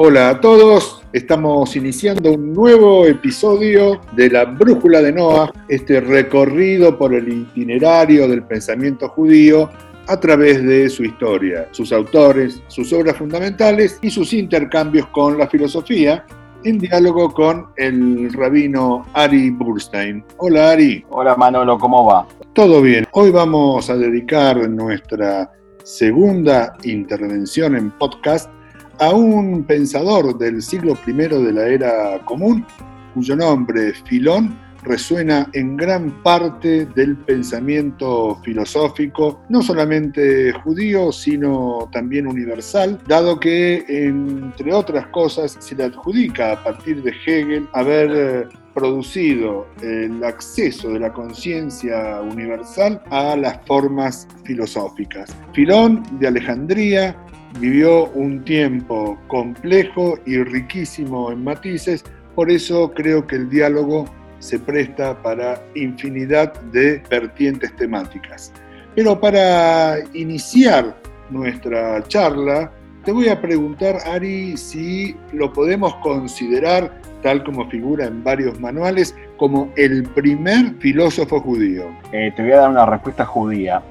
Hola a todos, estamos iniciando un nuevo episodio de la Brújula de Noah, este recorrido por el itinerario del pensamiento judío a través de su historia, sus autores, sus obras fundamentales y sus intercambios con la filosofía, en diálogo con el rabino Ari Burstein. Hola Ari. Hola Manolo, ¿cómo va? Todo bien. Hoy vamos a dedicar nuestra segunda intervención en podcast a un pensador del siglo I de la era común, cuyo nombre, Filón, resuena en gran parte del pensamiento filosófico, no solamente judío, sino también universal, dado que, entre otras cosas, se le adjudica a partir de Hegel haber eh, producido el acceso de la conciencia universal a las formas filosóficas. Filón de Alejandría vivió un tiempo complejo y riquísimo en matices, por eso creo que el diálogo se presta para infinidad de vertientes temáticas. Pero para iniciar nuestra charla, te voy a preguntar, Ari, si lo podemos considerar, tal como figura en varios manuales, como el primer filósofo judío. Eh, te voy a dar una respuesta judía.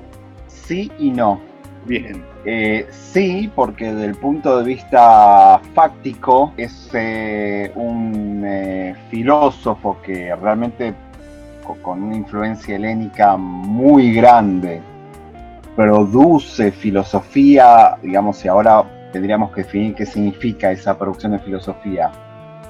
Sí y no. Bien. Eh, sí, porque desde el punto de vista fáctico es eh, un eh, filósofo que realmente con una influencia helénica muy grande produce filosofía, digamos, y ahora tendríamos que definir qué significa esa producción de filosofía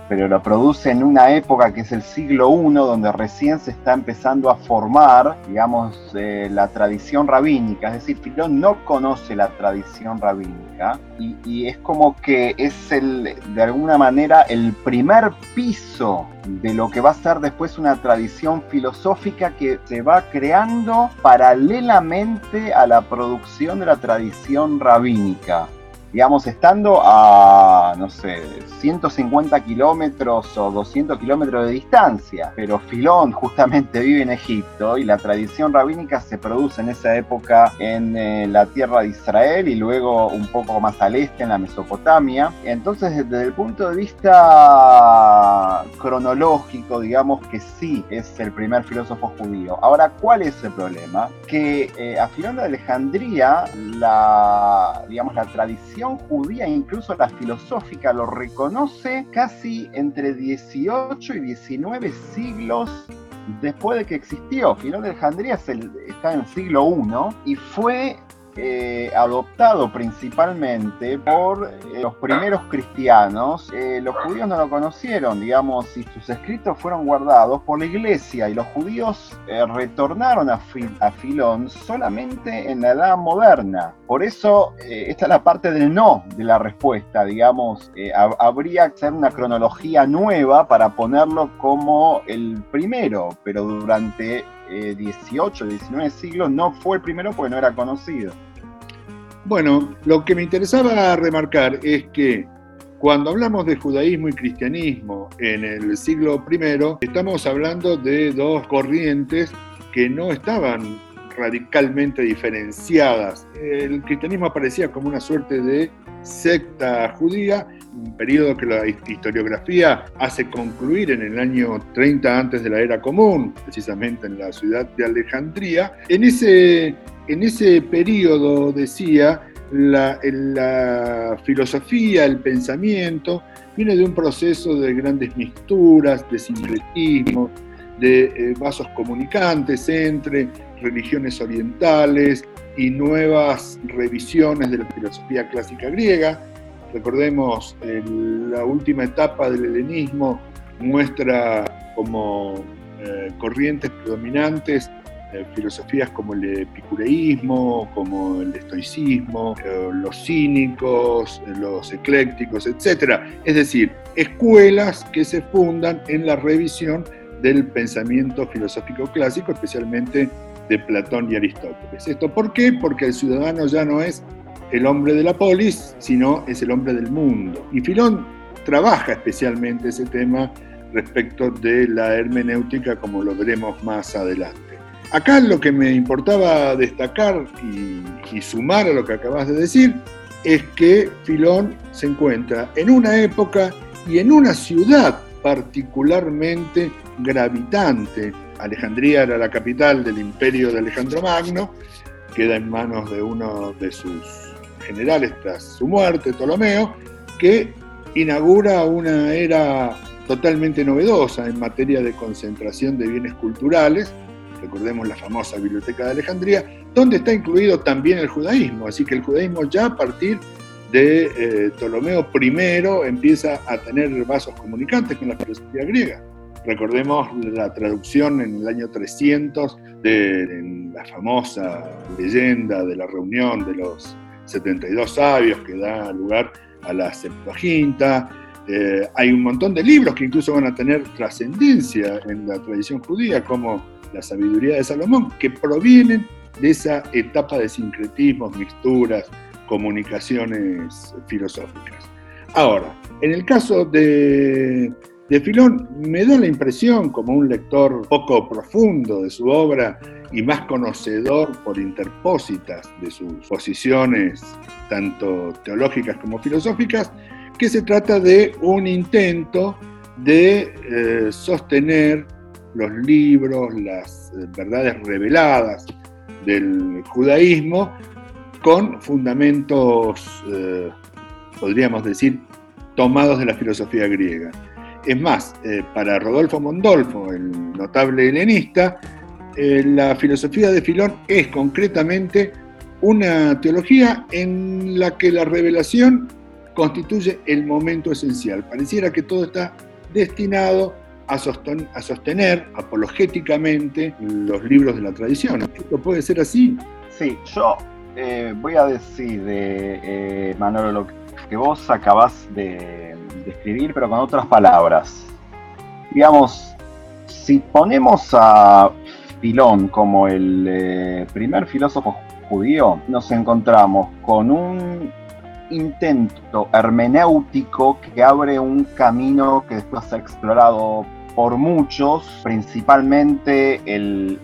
pero lo produce en una época que es el siglo I, donde recién se está empezando a formar, digamos, eh, la tradición rabínica. Es decir, Filón no conoce la tradición rabínica y, y, es como que es el, de alguna manera, el primer piso de lo que va a ser después una tradición filosófica que se va creando paralelamente a la producción de la tradición rabínica digamos, estando a, no sé, 150 kilómetros o 200 kilómetros de distancia. Pero Filón justamente vive en Egipto y la tradición rabínica se produce en esa época en eh, la tierra de Israel y luego un poco más al este en la Mesopotamia. Entonces, desde el punto de vista cronológico, digamos que sí es el primer filósofo judío. Ahora, ¿cuál es el problema? Que eh, a Filón de Alejandría, la, digamos, la tradición judía, incluso la filosófica, lo reconoce casi entre 18 y 19 siglos después de que existió. Filón de Alejandría está en el siglo I y fue eh, adoptado principalmente por eh, los primeros cristianos. Eh, los judíos no lo conocieron, digamos, y sus escritos fueron guardados por la iglesia y los judíos retornaron a, a, Filón solamente en la edad moderna. Por eso, esta es la parte del no de la respuesta, digamos, habría que hacer una cronología nueva para ponerlo como el primero, pero durante 18, 19 siglos no fue el primero porque no era conocido. Bueno, lo que me interesaba remarcar es que cuando hablamos de judaísmo y cristianismo en el siglo I, estamos hablando de dos corrientes que no estaban radicalmente diferenciadas. El cristianismo aparecía como una suerte de secta judía, un periodo que la historiografía hace concluir en el año 30 antes de la era común, precisamente en la ciudad de Alejandría. En ese en ese periodo, decía, la, la, filosofía, el pensamiento, viene de un proceso de grandes mixturas, de sincretismo, de eh, vasos comunicantes entre religiones orientales y nuevas revisiones de la filosofía clásica griega. Recordemos, la última etapa del helenismo muestra como eh, corrientes predominantes eh, filosofías como el epicureísmo, como el estoicismo, los cínicos, los eclécticos, etc. Es decir, escuelas que se fundan en la revisión del pensamiento filosófico clásico, especialmente de Platón y Aristóteles. ¿Esto por qué? Porque el ciudadano ya no es el hombre de la polis, sino es el hombre del mundo. Y Filón trabaja especialmente ese tema respecto de la hermenéutica, como lo veremos más adelante. Acá lo que me importaba destacar y, sumar a lo que acabas de decir es que Filón se encuentra en una época y en una ciudad particularmente gravitante. Alejandría era la capital del imperio de Alejandro Magno, queda en manos de uno de sus generales tras su muerte, Ptolomeo, que inaugura una era totalmente novedosa en materia de concentración de bienes culturales, recordemos la famosa Biblioteca de Alejandría, donde está incluido también el judaísmo, así que el judaísmo ya a partir de eh, Ptolomeo I empieza a tener vasos comunicantes con la filosofía griega. Recordemos la traducción en el año 300 de la famosa leyenda de la reunión de los 72 sabios que da lugar a la Septuaginta. Eh, hay un montón de libros que incluso van a tener trascendencia en la tradición judía, como la sabiduría de Salomón, que provienen de esa etapa de sincretismos, mixturas, comunicaciones filosóficas. Ahora, en el caso de, de Filón, me da la impresión, como un lector poco profundo de su obra y más conocedor por interpósitas de sus posiciones, tanto teológicas como filosóficas, que se trata de un intento de eh, sostener los libros, las eh, verdades reveladas del judaísmo con fundamentos, eh, podríamos decir, tomados de la filosofía griega. Es más, eh, para Rodolfo Mondolfo, el notable helenista, la filosofía de Filón es concretamente una teología en la que la revelación constituye el momento esencial. Pareciera que todo está destinado a, sostener apologéticamente los libros de la tradición. ¿Esto puede ser así? Sí, yo eh, voy a decir, de eh, Manolo, lo que vos acabás de, escribir, pero con otras palabras. Digamos, si ponemos a Filón como el eh, primer filósofo judío, nos encontramos con un intento hermenéutico que abre un camino que después ha explorado por muchos, principalmente el,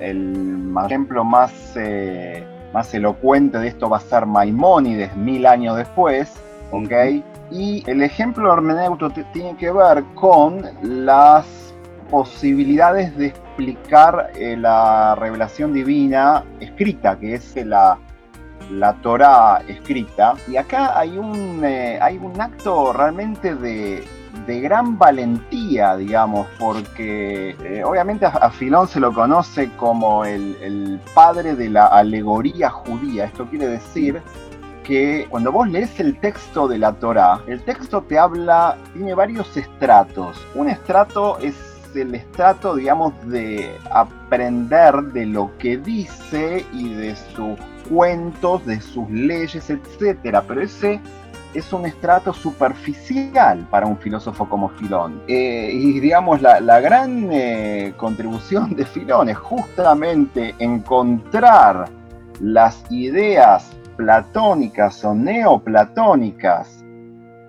ejemplo más, eh, más elocuente de esto va a ser Maimónides mil años después, ¿ok? Y el ejemplo hermenéutico tiene que ver con las posibilidades de explicar eh, la revelación divina escrita, que es la, la Torah escrita. Y acá hay un, eh, hay un acto realmente de, de gran valentía, digamos, porque eh, obviamente a, Filón se lo conoce como el, padre de la alegoría judía. Esto quiere decir que cuando vos lees el texto de la Torá, el texto te habla, tiene varios estratos. Un estrato es el estrato, digamos, de aprender de lo que dice y de sus cuentos, de sus leyes, etcétera. Pero ese es un estrato superficial para un filósofo como Filón. Eh, y digamos, la, gran eh, contribución de Filón es justamente encontrar las ideas platónicas o neoplatónicas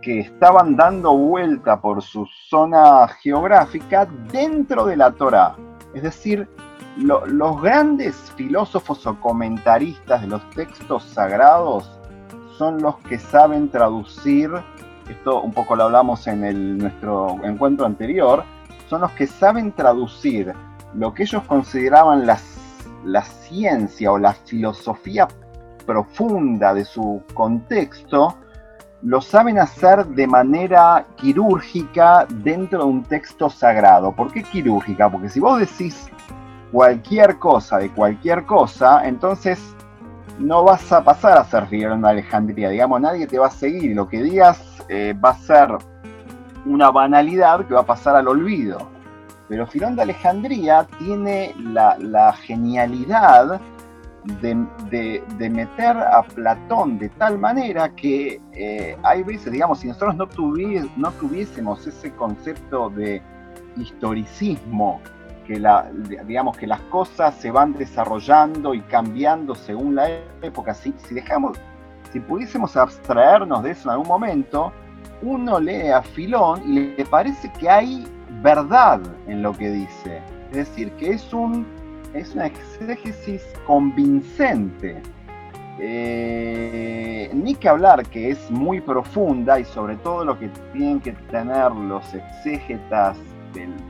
que estaban dando vuelta por su zona geográfica dentro de la Torá. Es decir, los grandes filósofos o comentaristas de los textos sagrados son los que saben traducir, esto un poco lo hablamos en nuestro encuentro anterior, son los que saben traducir lo que ellos consideraban la, la ciencia o la filosofía profunda de su contexto, lo saben hacer de manera quirúrgica dentro de un texto sagrado. ¿Por qué quirúrgica? Porque si vos decís cualquier cosa de cualquier cosa, entonces no vas a pasar a ser Filón de Alejandría, digamos, nadie te va a seguir, lo que digas eh, va a ser una banalidad que va a pasar al olvido. Pero Filón de Alejandría tiene la, genialidad de, meter a Platón de tal manera que eh, hay veces, digamos, si nosotros no, no tuviésemos ese concepto de historicismo que la, digamos que las cosas se van desarrollando y cambiando según la época. Si, si dejamos, si pudiésemos abstraernos de eso en algún momento, uno lee a Filón y le parece que hay verdad en lo que dice. Es decir, que es, un, es una exégesis convincente. eh, ni que hablar que es muy profunda y sobre todo lo que tienen que tener los exégetas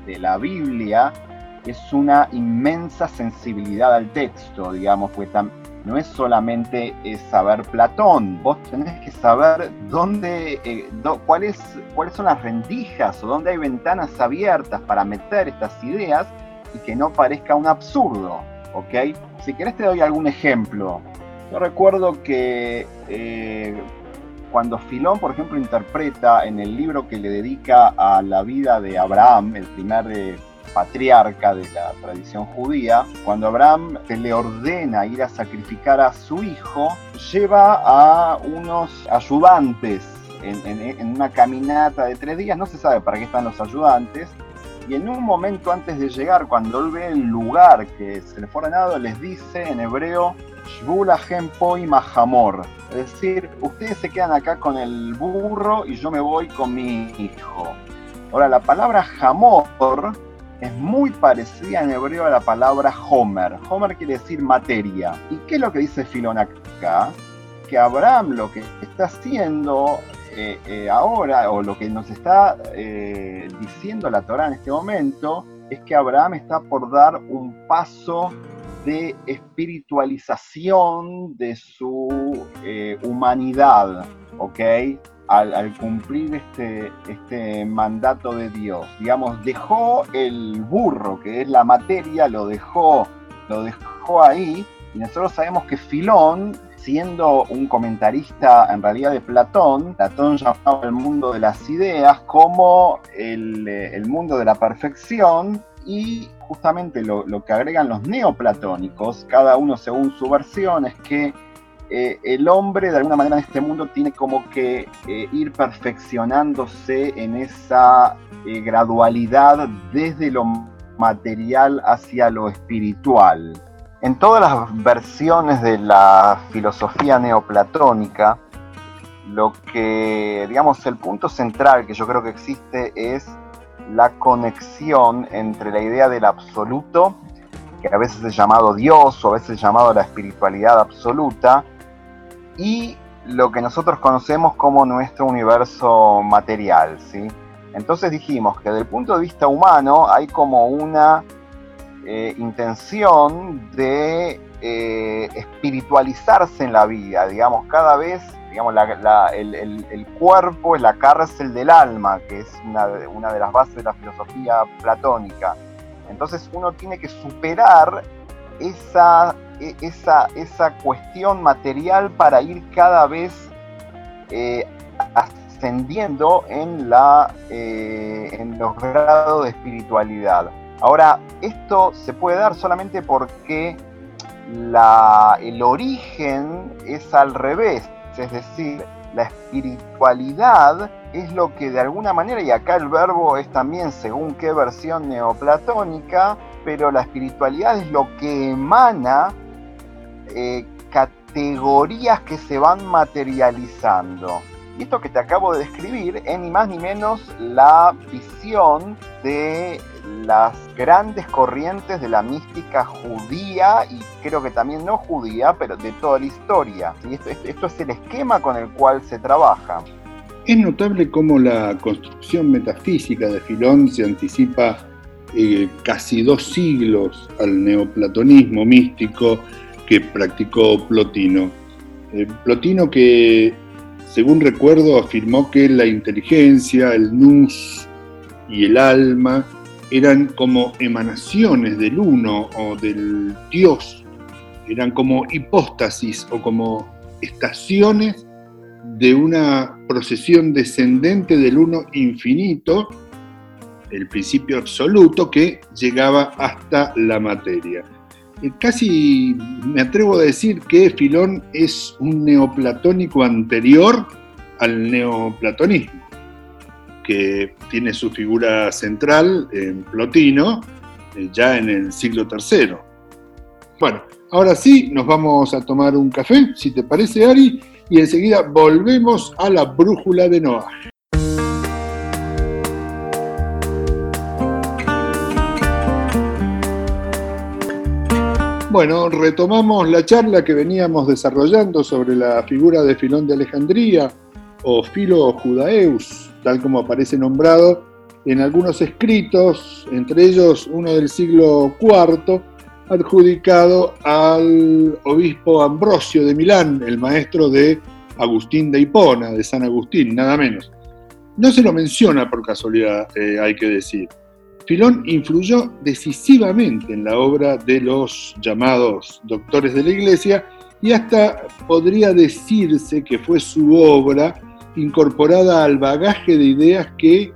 de, la Biblia es una inmensa sensibilidad al texto, digamos, pues no es solamente saber Platón, vos tenés que saber dónde, eh, cuáles son las rendijas o dónde hay ventanas abiertas para meter estas ideas y que no parezca un absurdo, ¿ok? Si querés te doy algún ejemplo. Yo recuerdo que eh, cuando Filón, por ejemplo, interpreta en el libro que le dedica a la vida de Abraham, el primer eh, patriarca de la tradición judía, cuando Abraham se le ordena ir a sacrificar a su hijo, lleva a unos ayudantes en, una caminata de tres días, no se sabe para qué están los ayudantes, y en un momento antes de llegar, cuando él ve el lugar que se le fue ordenado, les dice en hebreo, Shvulahem Poi Mahamor. Es decir, ustedes se quedan acá con el burro y yo me voy con mi hijo. Ahora, la palabra Hamor es muy parecida en hebreo a la palabra Homer. Homer quiere decir materia. ¿Y qué es lo que dice Filón acá? Que Abraham lo que está haciendo eh, eh, ahora, o lo que nos está eh, diciendo la Torah en este momento, es que Abraham está por dar un paso de espiritualización de su humanidad, ¿ok? Al, cumplir este, este mandato de Dios. Digamos, dejó el burro, que es la materia, lo dejó, lo dejó ahí, y nosotros sabemos que Filón siendo un comentarista en realidad de Platón, Platón llamaba el mundo de las ideas como el, eh, mundo de la perfección y justamente lo, que agregan los neoplatónicos, cada uno según su versión, es que eh, el hombre de alguna manera en este mundo tiene como que eh, ir perfeccionándose en esa gradualidad desde lo material hacia lo espiritual. En todas las versiones de la filosofía neoplatónica, lo que, digamos, el punto central que yo creo que existe es la conexión entre la idea del absoluto, que a veces es llamado Dios o a veces es llamado la espiritualidad absoluta, y lo que nosotros conocemos como nuestro universo material, ¿sí? Entonces dijimos que desde el punto de vista humano hay como una eh, intención de eh, espiritualizarse en la vida, digamos, cada vez, digamos, el, cuerpo es la cárcel del alma, que es una, de las bases de la filosofía platónica. Entonces uno tiene que superar esa, e, esa, esa cuestión material para ir cada vez eh, ascendiendo en, la, en los grados de espiritualidad. Ahora, esto se puede dar solamente porque el origen es al revés, es decir, la espiritualidad es lo que de alguna manera, y acá el verbo es también según qué versión neoplatónica, pero la espiritualidad es lo que emana eh, categorías que se van materializando. Y esto que te acabo de describir es ni más ni menos la visión de las grandes corrientes de la mística judía y creo que también no judía, pero de toda la historia. Y esto, es el esquema con el cual se trabaja. Es notable cómo la construcción metafísica de Filón se anticipa eh, casi dos siglos al neoplatonismo místico que practicó Plotino. Eh, Plotino que, según recuerdo, afirmó que la inteligencia, el nous y el alma eran como emanaciones del uno o del Dios, eran como hipóstasis o como estaciones de una procesión descendente del uno infinito, el principio absoluto que llegaba hasta la materia. Eh, casi me atrevo a decir que Filón es un neoplatónico anterior al neoplatonismo que tiene su figura central en Plotino, eh, ya en el siglo III. Bueno, ahora sí, nos vamos a tomar un café, si te parece, Ari, y enseguida volvemos a la brújula de Noah. Bueno, retomamos la charla que veníamos desarrollando sobre la figura de Filón de Alejandría o Filo Judaeus, tal como aparece nombrado en algunos escritos, entre ellos uno del siglo IV, adjudicado al obispo Ambrosio de Milán, el maestro de Agustín de Hipona, de San Agustín, nada menos. No se lo menciona por casualidad, eh, hay que decir. Filón influyó decisivamente en la obra de los llamados doctores de la Iglesia y hasta podría decirse que fue su obra incorporada al bagaje de ideas que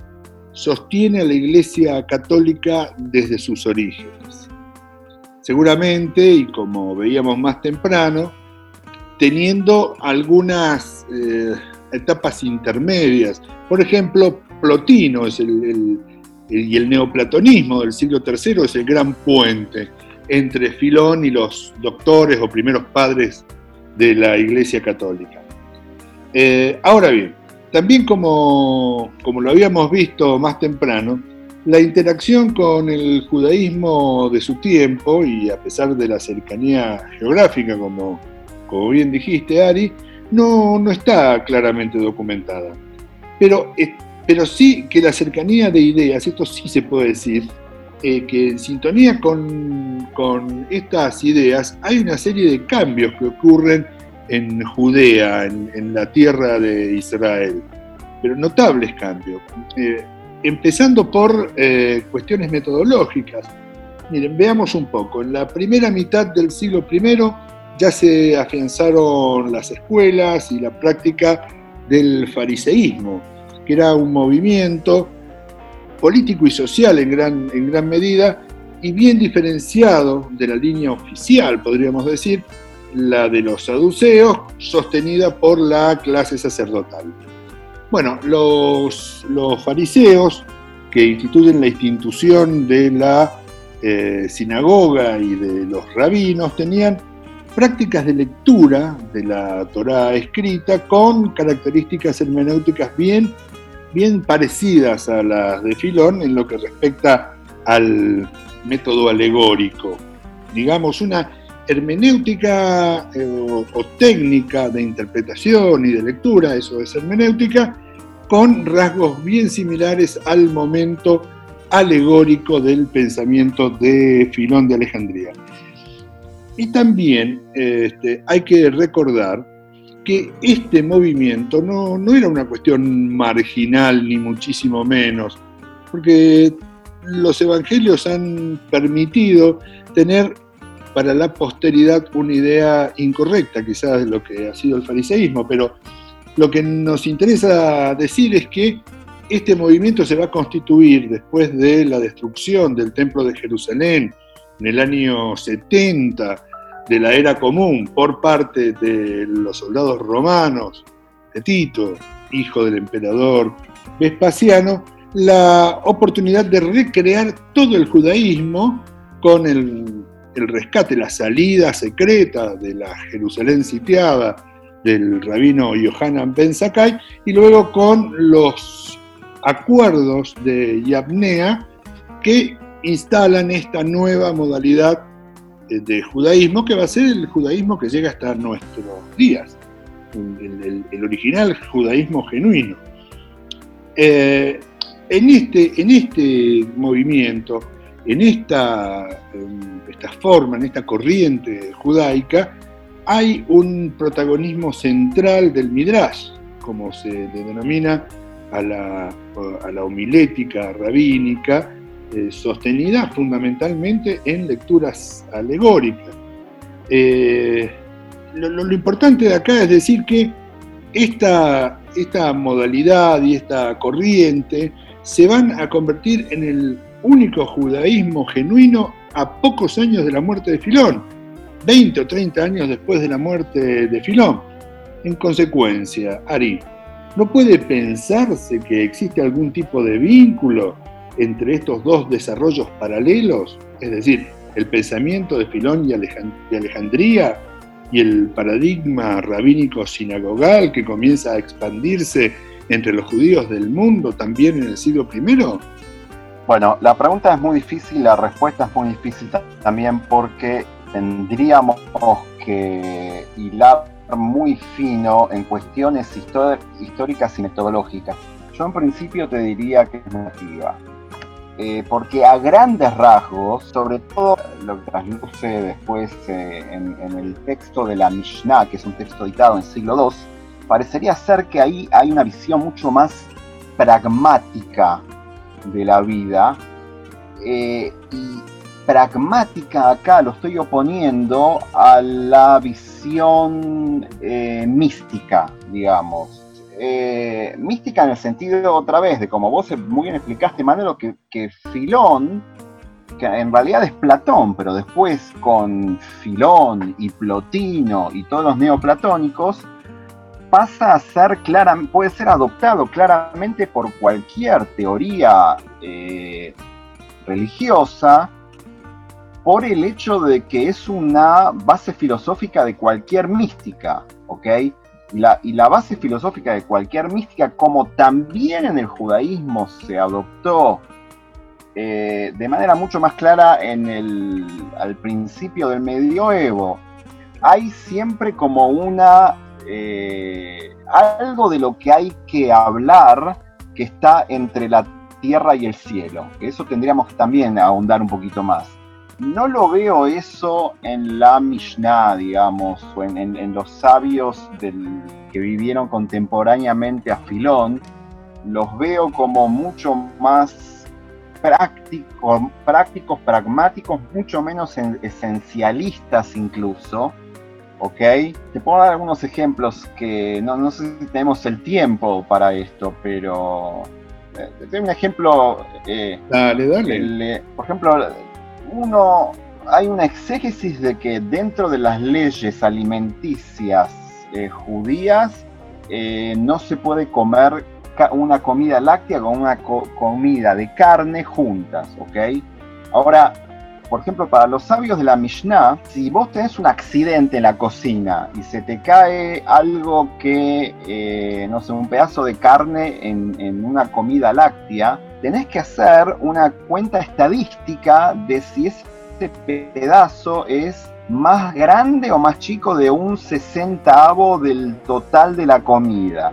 sostiene a la Iglesia Católica desde sus orígenes. Seguramente, y como veíamos más temprano, teniendo algunas eh, etapas intermedias. Por ejemplo, Plotino es el, y el neoplatonismo del siglo III es el gran puente entre Filón y los doctores o primeros padres de la Iglesia Católica. Eh, ahora bien, también como, como lo habíamos visto más temprano, la interacción con el judaísmo de su tiempo, y a pesar de la cercanía geográfica, como, como bien dijiste, Ari, no, no está claramente documentada. Pero, pero sí que la cercanía de ideas, esto sí se puede decir, eh, que en sintonía con, con, estas ideas hay una serie de cambios que ocurren en Judea, en, la tierra de Israel, pero notables cambios. Eh, empezando por eh, cuestiones metodológicas. Miren, veamos un poco. En la primera mitad del siglo I ya se afianzaron las escuelas y la práctica del fariseísmo, que era un movimiento político y social en gran, en gran medida y bien diferenciado de la línea oficial, podríamos decir, la de los saduceos, sostenida por la clase sacerdotal. Bueno, los, fariseos, que instituyen la institución de la eh, sinagoga y de los rabinos, tenían prácticas de lectura de la Torá escrita con características hermenéuticas bien, bien parecidas a las de Filón en lo que respecta al método alegórico. Digamos, una hermenéutica eh, o, técnica de interpretación y de lectura, eso es hermenéutica, con rasgos bien similares al momento alegórico del pensamiento de Filón de Alejandría. Y también este, hay que recordar que este movimiento no, no era una cuestión marginal, ni muchísimo menos, porque los evangelios han permitido tener para la posteridad una idea incorrecta quizás de lo que ha sido el fariseísmo, pero lo que nos interesa decir es que este movimiento se va a constituir después de la destrucción del Templo de Jerusalén en el año 70 de la era común por parte de los soldados romanos, de Tito, hijo del emperador Vespasiano, la oportunidad de recrear todo el judaísmo con el rescate, la salida secreta de la Jerusalén sitiada del rabino Yohanan Ben Sakai, y luego con los acuerdos de Yabnea que instalan esta nueva modalidad de judaísmo que va a ser el judaísmo que llega hasta nuestros días, el, original judaísmo genuino. Eh, en, este, en este movimiento, en esta, esta forma, en esta corriente judaica, hay un protagonismo central del Midrash, como se denomina a la, a la homilética rabínica, eh, sostenida fundamentalmente en lecturas alegóricas. Eh, lo, importante de acá es decir que esta, esta modalidad y esta corriente se van a convertir en el único judaísmo genuino a pocos años de la muerte de Filón, 20 o 30 años después de la muerte de Filón. En consecuencia, Ari, ¿no puede pensarse que existe algún tipo de vínculo entre estos dos desarrollos paralelos? Es decir, el pensamiento de Filón y Alejandría y el paradigma rabínico sinagogal que comienza a expandirse entre los judíos del mundo también en el siglo I? Bueno, la pregunta es muy difícil, la respuesta es muy difícil también porque tendríamos que hilar muy fino en cuestiones históricas y metodológicas. Yo en principio te diría que es negativa. Eh, porque a grandes rasgos, sobre todo lo que trasluce después eh, en, el texto de la Mishnah, que es un texto editado en siglo II, parecería ser que ahí hay una visión mucho más pragmática de la vida. Eh, y pragmática acá lo estoy oponiendo a la visión mística, digamos. Eh, mística en el sentido otra vez de como vos muy bien explicaste, Manolo, que, que Filón, que en realidad es Platón, pero después con Filón y Plotino y todos los neoplatónicos, pasa a ser clara, puede ser adoptado claramente por cualquier teoría eh, religiosa por el hecho de que es una base filosófica de cualquier mística, ¿ok? Y la base filosófica de cualquier mística, como también en el judaísmo se adoptó eh, de manera mucho más clara en el, al principio del medioevo, hay siempre como una eh, algo de lo que hay que hablar que está entre la tierra y el cielo. Eso tendríamos que también ahondar un poquito más no lo veo eso en la Mishnah, digamos, o en, los sabios que vivieron contemporáneamente a Filón. Los veo como mucho más prácticos, prácticos pragmáticos, mucho menos esencialistas incluso. ¿Ok? Te puedo dar algunos ejemplos que no, sé si tenemos el tiempo para esto, pero... Eh, tengo un ejemplo. Eh, dale, dale. Eh, por ejemplo, uno, hay una exégesis de que dentro de las leyes alimenticias eh, judías eh, no se puede comer una comida láctea con una comida de carne juntas, ¿ok? Ahora, por ejemplo, para los sabios de la Mishnah, si vos tenés un accidente en la cocina y se te cae algo que, eh, no sé, un pedazo de carne en, en una comida láctea, tenés que hacer una cuenta estadística de si ese pedazo es más grande o más chico de un sesentavo del total de la comida.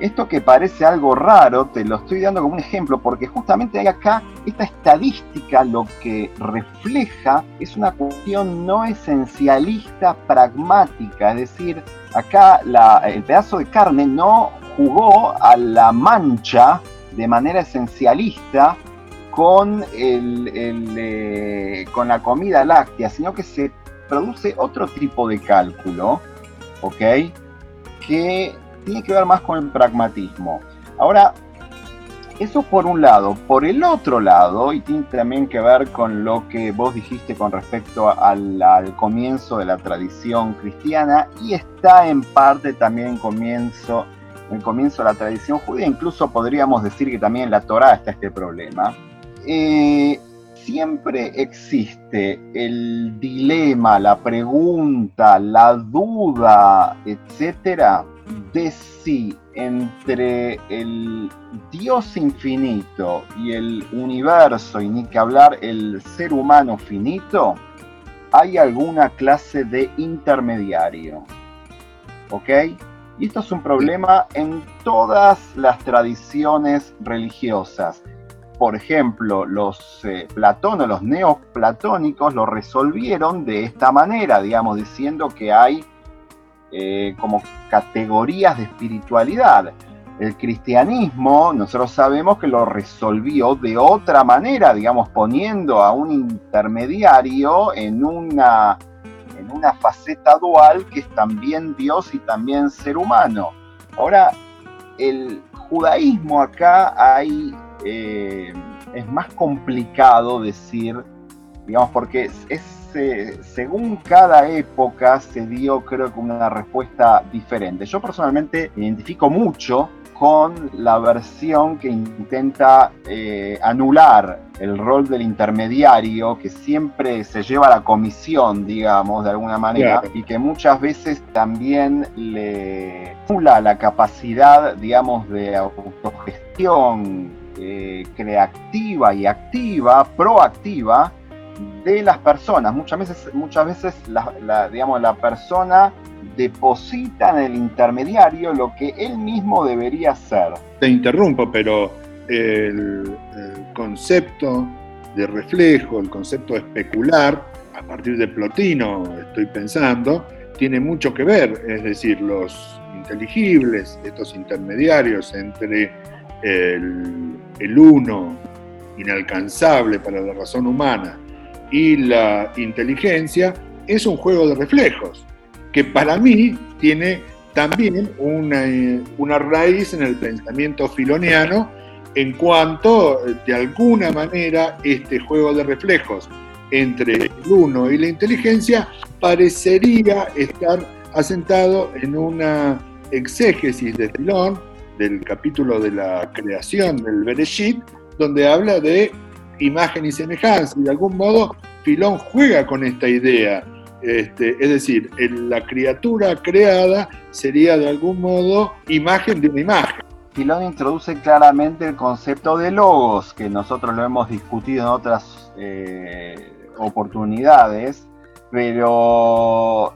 Esto que parece algo raro, te lo estoy dando como un ejemplo, porque justamente hay acá esta estadística lo que refleja es una cuestión no esencialista pragmática, es decir, acá el pedazo de carne no jugó a la mancha de manera esencialista con, el, eh, con la comida láctea, sino que se produce otro tipo de cálculo, ¿ok? Que tiene que ver más con el pragmatismo. Ahora, eso por un lado. Por el otro lado, y tiene también que ver con lo que vos dijiste con respecto al, al comienzo de la tradición cristiana, y está en parte también comienzo el comienzo de la tradición judía, incluso podríamos decir que también en la Torá está este problema, eh, siempre existe el dilema, la pregunta, la duda, etcétera, de si entre el Dios infinito y el universo, y ni que hablar el ser humano finito, hay alguna clase de intermediario. ¿Ok? Y esto es un problema en todas las tradiciones religiosas. Por ejemplo, los eh, los neoplatónicos lo resolvieron de esta manera, digamos, diciendo que hay eh, como categorías de espiritualidad. El cristianismo, nosotros sabemos que lo resolvió de otra manera, digamos, poniendo a un intermediario en una en una faceta dual que es también Dios y también ser humano. Ahora, el judaísmo acá hay, eh, es más complicado decir, digamos, porque es, eh, según cada época se dio creo que una respuesta diferente. Yo personalmente identifico mucho con la versión que intenta eh, anular el rol del intermediario, que siempre se lleva a la comisión, digamos, de alguna manera, y que muchas veces también le anula la capacidad, digamos, de autogestión eh, creativa y activa, proactiva, de las personas. Muchas veces, muchas veces la, digamos, la persona deposita en el intermediario lo que él mismo debería hacer. Te interrumpo, pero el, concepto de reflejo, el concepto especular, a partir de Plotino estoy pensando, tiene mucho que ver, es decir, los inteligibles, estos intermediarios entre el uno inalcanzable para la razón humana y la inteligencia, es un juego de reflejos, que para mí tiene también una, una raíz en el pensamiento filoniano en cuanto, de alguna manera, este juego de reflejos entre el uno y la inteligencia parecería estar asentado en una exégesis de Filón, del capítulo de la creación del Bereshit, donde habla de imagen y semejanza, y de algún modo Filón juega con esta idea. Este, es decir, la criatura creada sería de algún modo imagen de una imagen. Filón introduce claramente el concepto de logos, que nosotros lo hemos discutido en otras eh, oportunidades, pero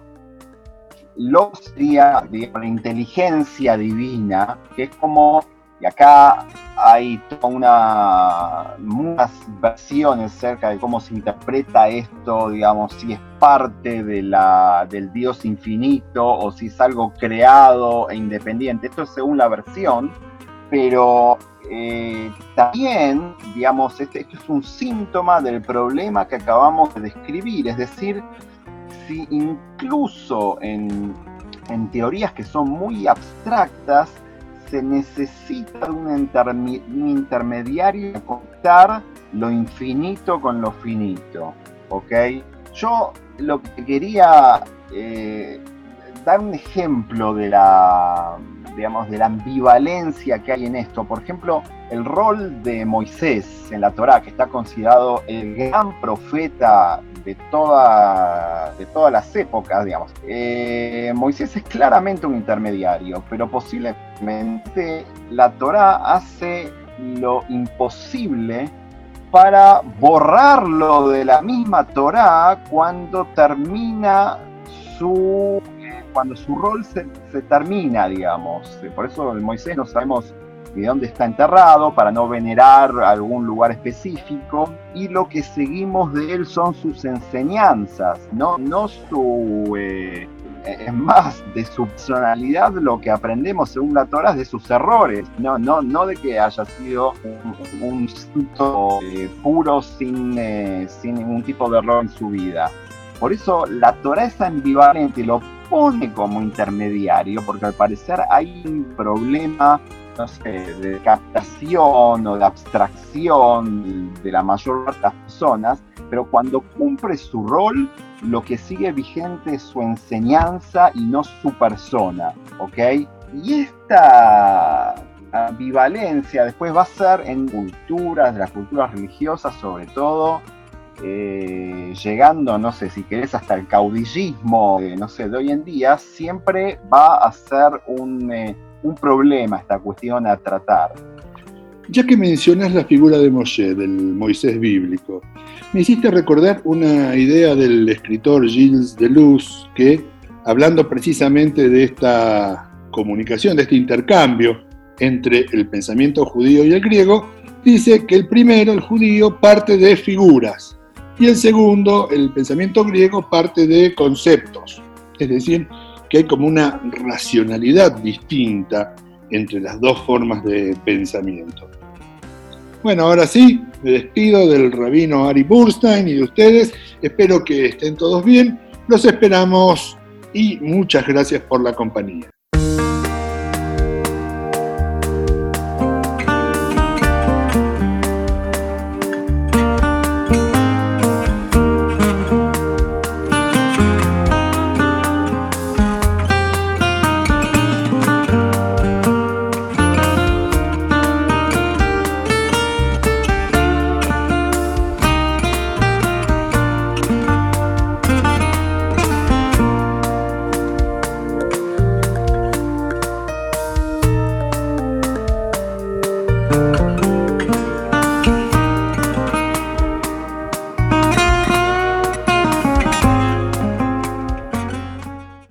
logos sería la inteligencia divina, que es como, y acá hay toda una, muchas versiones acerca de cómo se interpreta esto, digamos, si es parte de la, del Dios infinito o si es algo creado e independiente. Esto es según la versión, pero eh, también, digamos, este, esto es un síntoma del problema que acabamos de describir, es decir, si incluso en, en teorías que son muy abstractas, se necesita un, un intermediario para conectar lo infinito con lo finito. ¿Ok? Yo lo que quería eh, dar un ejemplo de la, digamos, de la ambivalencia que hay en esto. Por ejemplo, el rol de Moisés en la Torá, que está considerado el gran profeta de, toda, de todas las épocas, digamos. Eh, Moisés es claramente un intermediario, pero posiblemente la Torá hace lo imposible para borrarlo de la misma Torá cuando termina su cuando su rol se, se, termina, digamos. Por eso el Moisés no sabemos de dónde está enterrado para no venerar algún lugar específico. Y lo que seguimos de él son sus enseñanzas, no, no su... Eh, es más, de su personalidad lo que aprendemos según la Torah es de sus errores, no, no, no de que haya sido un, un eh, puro sin, eh, sin ningún tipo de error en su vida. Por eso la Torah es ambivalente, lo pone como intermediario, porque al parecer hay un problema no sé, de captación o de abstracción de la mayor parte de las personas, pero cuando cumple su rol, lo que sigue vigente es su enseñanza y no su persona, ¿ok? Y esta ambivalencia después va a ser en culturas, de las culturas religiosas sobre todo, eh, llegando, no sé si querés, hasta el caudillismo, no sé, de hoy en día, siempre va a ser un... Eh, un problema esta cuestión a tratar. Ya que mencionas la figura de Moshe, del Moisés bíblico, me hiciste recordar una idea del escritor Gilles Deleuze que, hablando precisamente de esta comunicación, de este intercambio entre el pensamiento judío y el griego, dice que el primero, el judío, parte de figuras y el segundo, el pensamiento griego, parte de conceptos. Es decir, que hay como una racionalidad distinta entre las dos formas de pensamiento. Bueno, ahora sí, me despido del rabino Ari Burstein y de ustedes. Espero que estén todos bien. Los esperamos y muchas gracias por la compañía.